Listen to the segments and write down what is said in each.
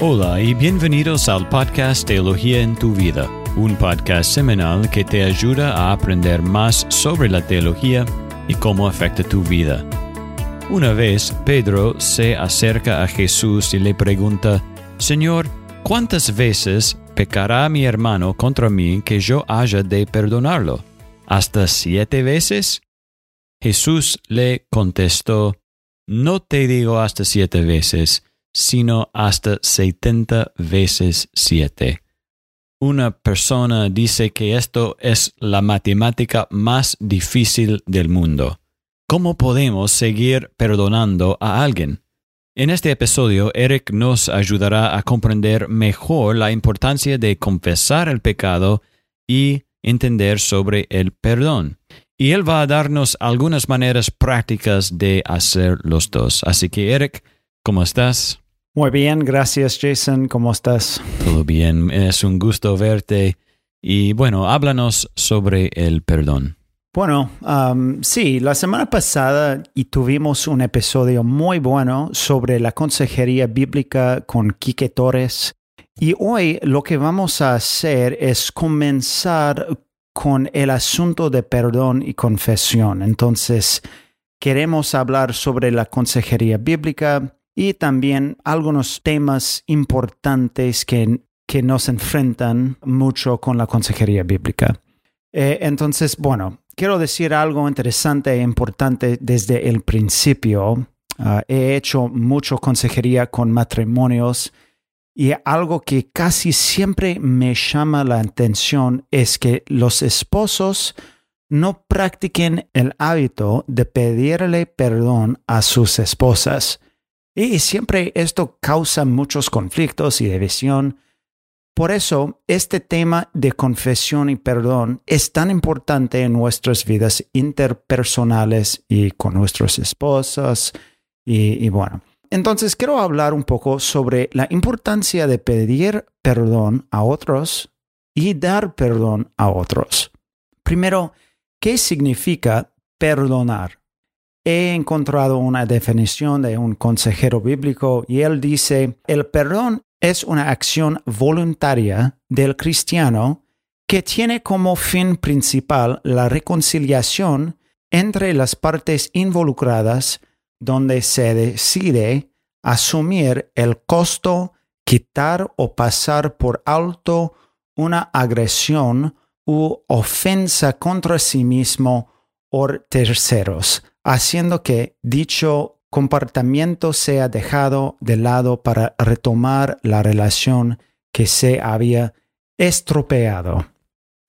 Hola y bienvenidos al podcast Teología en tu vida, un podcast semanal que te ayuda a aprender más sobre la teología y cómo afecta tu vida. Una vez Pedro se acerca a Jesús y le pregunta, Señor, ¿cuántas veces pecará mi hermano contra mí que yo haya de perdonarlo? ¿Hasta siete veces? Jesús le contestó, No te digo hasta siete veces, sino hasta setenta veces siete. Una persona dice que esto es la matemática más difícil del mundo. ¿Cómo podemos seguir perdonando a alguien? En este episodio, Eric nos ayudará a comprender mejor la importancia de confesar el pecado y entender sobre el perdón. Y él va a darnos algunas maneras prácticas de hacer los dos. Así que, Eric, ¿cómo estás? Muy bien, gracias Jason, ¿cómo estás? Todo bien, es un gusto verte. Y bueno, háblanos sobre el perdón. Bueno, um, sí, la semana pasada y tuvimos un episodio muy bueno sobre la consejería bíblica con Quique Torres. Y hoy lo que vamos a hacer es comenzar con el asunto de perdón y confesión. Entonces, queremos hablar sobre la consejería bíblica y también algunos temas importantes que, que nos enfrentan mucho con la consejería bíblica. Eh, entonces, bueno, quiero decir algo interesante e importante desde el principio. Ah, he hecho mucho consejería con matrimonios y algo que casi siempre me llama la atención es que los esposos no practiquen el hábito de pedirle perdón a sus esposas. Y siempre esto causa muchos conflictos y división. Por eso, este tema de confesión y perdón es tan importante en nuestras vidas interpersonales y con nuestras esposas. Y, y bueno, entonces quiero hablar un poco sobre la importancia de pedir perdón a otros y dar perdón a otros. Primero, ¿qué significa perdonar? He encontrado una definición de un consejero bíblico y él dice, el perdón es una acción voluntaria del cristiano que tiene como fin principal la reconciliación entre las partes involucradas donde se decide asumir el costo, quitar o pasar por alto una agresión u ofensa contra sí mismo o terceros, haciendo que dicho comportamiento sea dejado de lado para retomar la relación que se había estropeado.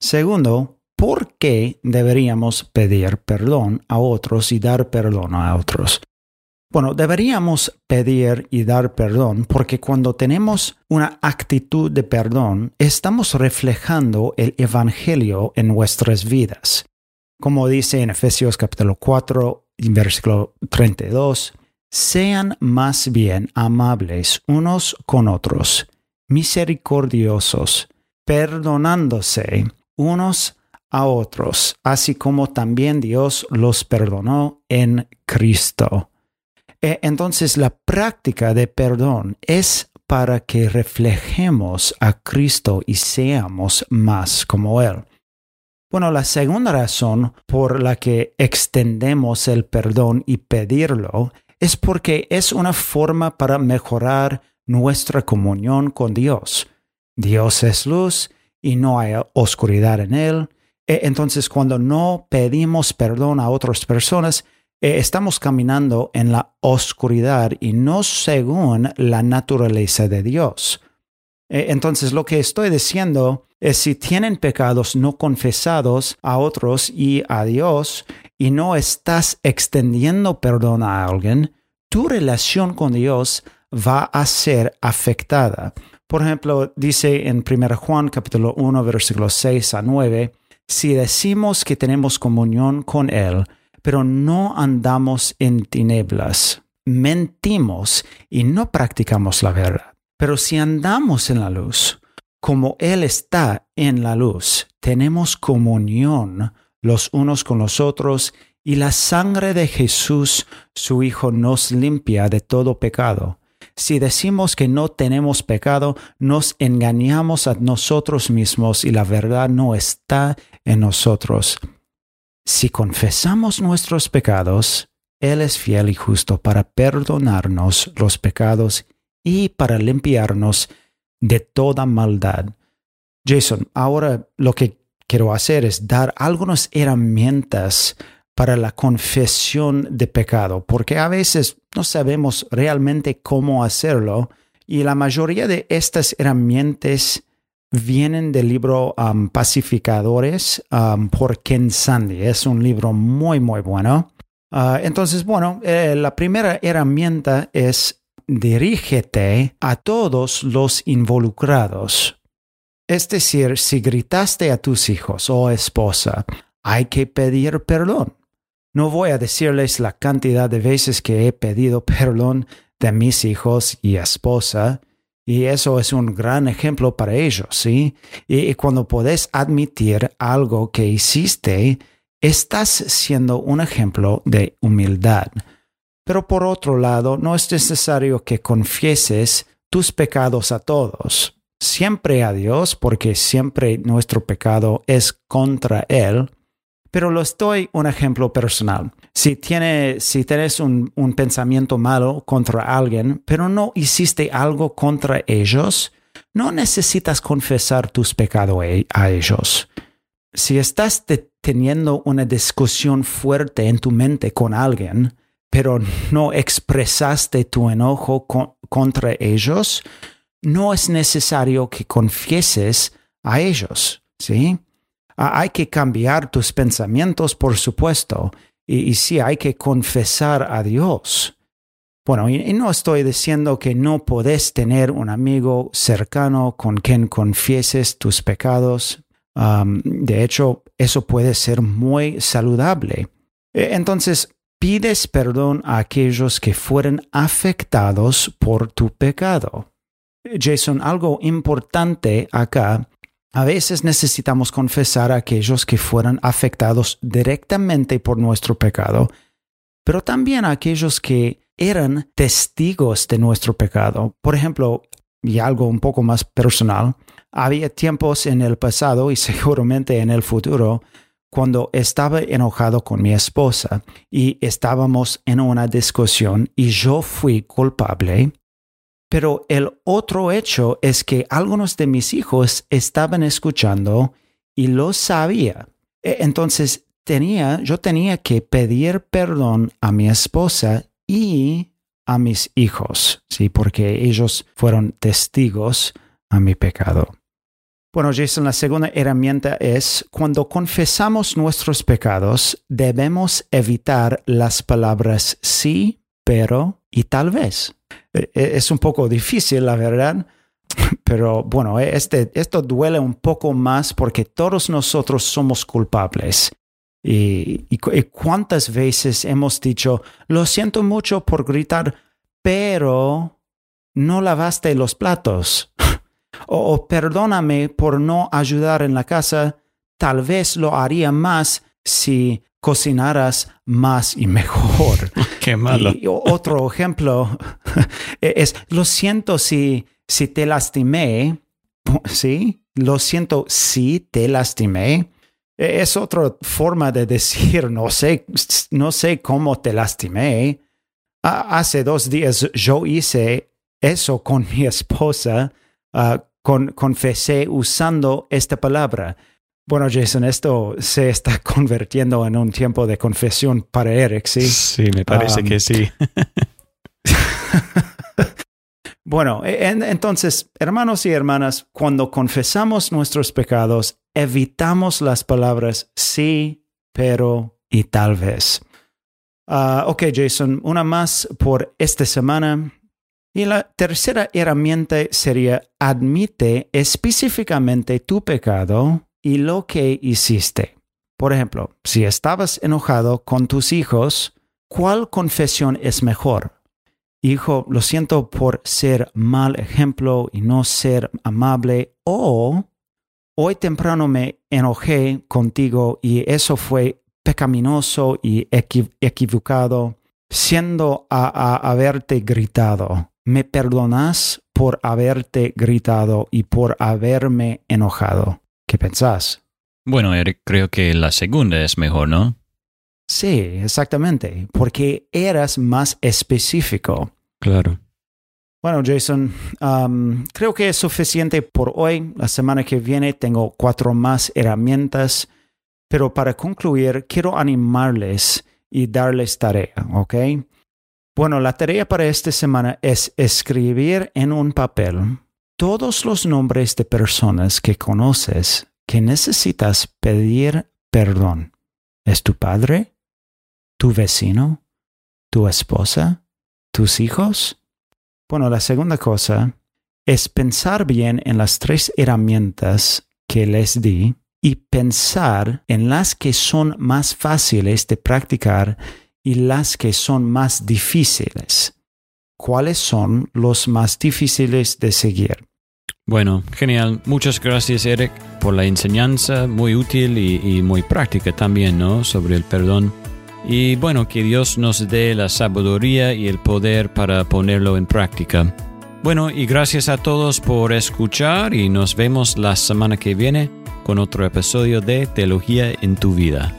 Segundo, ¿por qué deberíamos pedir perdón a otros y dar perdón a otros? Bueno, deberíamos pedir y dar perdón porque cuando tenemos una actitud de perdón, estamos reflejando el Evangelio en nuestras vidas. Como dice en Efesios capítulo 4, versículo 32, sean más bien amables unos con otros, misericordiosos, perdonándose unos a otros, así como también Dios los perdonó en Cristo. Eh, entonces la práctica de perdón es para que reflejemos a Cristo y seamos más como Él. Bueno, la segunda razón por la que extendemos el perdón y pedirlo es porque es una forma para mejorar nuestra comunión con Dios. Dios es luz y no hay oscuridad en Él. Eh, entonces, cuando no pedimos perdón a otras personas, eh, estamos caminando en la oscuridad y no según la naturaleza de Dios. Eh, entonces lo que estoy diciendo es si tienen pecados no confesados a otros y a Dios y no estás extendiendo perdón a alguien, tu relación con Dios va a ser afectada. Por ejemplo, dice en 1 Juan capítulo 1 versículos 6 a 9, si decimos que tenemos comunión con Él, pero no andamos en tinieblas. Mentimos y no practicamos la verdad. Pero si andamos en la luz, como Él está en la luz, tenemos comunión los unos con los otros, y la sangre de Jesús, su Hijo, nos limpia de todo pecado. Si decimos que no tenemos pecado, nos engañamos a nosotros mismos y la verdad no está en nosotros. Si confesamos nuestros pecados, Él es fiel y justo para perdonarnos los pecados y para limpiarnos de toda maldad. Jason, ahora lo que quiero hacer es dar algunas herramientas para la confesión de pecado, porque a veces no sabemos realmente cómo hacerlo y la mayoría de estas herramientas vienen del libro um, Pacificadores um, por Ken Sandy. Es un libro muy, muy bueno. Uh, entonces, bueno, eh, la primera herramienta es dirígete a todos los involucrados. Es decir, si gritaste a tus hijos o esposa, hay que pedir perdón. No voy a decirles la cantidad de veces que he pedido perdón de mis hijos y esposa, y eso es un gran ejemplo para ellos, ¿sí? Y, cuando puedes admitir algo que hiciste, estás siendo un ejemplo de humildad. Pero por otro lado, no es necesario que confieses tus pecados a todos. Siempre a Dios, porque siempre nuestro pecado es contra Él, pero lo estoy un ejemplo personal. Si, si tienes un, un pensamiento malo contra alguien, pero no hiciste algo contra ellos, no necesitas confesar tus pecados a ellos. Si estás teniendo una discusión fuerte en tu mente con alguien, pero no expresaste tu enojo contra ellos, no es necesario que confieses a ellos, ¿sí? Hay que cambiar tus pensamientos, por supuesto, y, sí hay que confesar a Dios. Bueno, y, no estoy diciendo que no podés tener un amigo cercano con quien confieses tus pecados. de hecho, eso puede ser muy saludable. E, entonces, pides perdón a aquellos que fueron afectados por tu pecado. Jason, algo importante acá a veces necesitamos confesar a aquellos que fueron afectados directamente por nuestro pecado, pero también a aquellos que eran testigos de nuestro pecado. Por ejemplo, y algo un poco más personal, había tiempos en el pasado y seguramente en el futuro cuando estaba enojado con mi esposa y estábamos en una discusión y yo fui culpable pero el otro hecho es que algunos de mis hijos estaban escuchando y lo sabía. E, entonces tenía, yo tenía que pedir perdón a mi esposa y a mis hijos, sí, porque ellos fueron testigos a mi pecado. Bueno, Jason, la segunda herramienta es cuando confesamos nuestros pecados, debemos evitar las palabras sí, pero y tal vez. Eh, eh, es un poco difícil, la verdad, pero bueno, eh, este, esto duele un poco más porque todos nosotros somos culpables. Y, cuántas veces hemos dicho, lo siento mucho por gritar, pero no lavaste los platos. o perdóname por no ayudar en la casa, tal vez lo haría más si cocinaras más y mejor. Qué malo. Y otro ejemplo es, lo siento si, si te lastimé, ¿sí? Lo siento si te lastimé. E, es otra forma de decir, no sé, no sé cómo te lastimé. Hace dos días yo hice eso con mi esposa, ah, con, confesé usando esta palabra. Bueno, Jason, esto se está convirtiendo en un tiempo de confesión para Eric, ¿sí? Sí, me parece que sí. bueno, e, entonces, hermanos y hermanas, cuando confesamos nuestros pecados, evitamos las palabras sí, pero y tal vez. Ah, ok, Jason, una más por esta semana. Y la tercera herramienta sería admite específicamente tu pecado y lo que hiciste. Por ejemplo, si estabas enojado con tus hijos, ¿cuál confesión es mejor? Hijo, lo siento por ser mal ejemplo y no ser amable o hoy temprano me enojé contigo y eso fue pecaminoso y equivocado, siendo a, haberte gritado. ¿Me perdonas por haberte gritado y por haberme enojado? ¿Qué pensás? Bueno, Eric, creo que la segunda es mejor, ¿no? Sí, exactamente, porque eras más específico. Claro. Bueno, Jason, um, creo que es suficiente por hoy. La semana que viene tengo cuatro más herramientas, pero para concluir, quiero animarles y darles tarea, ¿ok? Bueno, la tarea para esta semana es escribir en un papel todos los nombres de personas que conoces que necesitas pedir perdón. ¿Es tu padre? ¿Tu vecino? ¿Tu esposa? ¿Tus hijos? Bueno, la segunda cosa es pensar bien en las tres herramientas que les di y pensar en las que son más fáciles de practicar y las que son más difíciles. ¿Cuáles son los más difíciles de seguir? Bueno, genial. Muchas gracias, Eric, por la enseñanza, muy útil y, muy práctica también, ¿no? Sobre el perdón. Y bueno, que Dios nos dé la sabiduría y el poder para ponerlo en práctica. Bueno, y gracias a todos por escuchar y nos vemos la semana que viene con otro episodio de Teología en tu vida.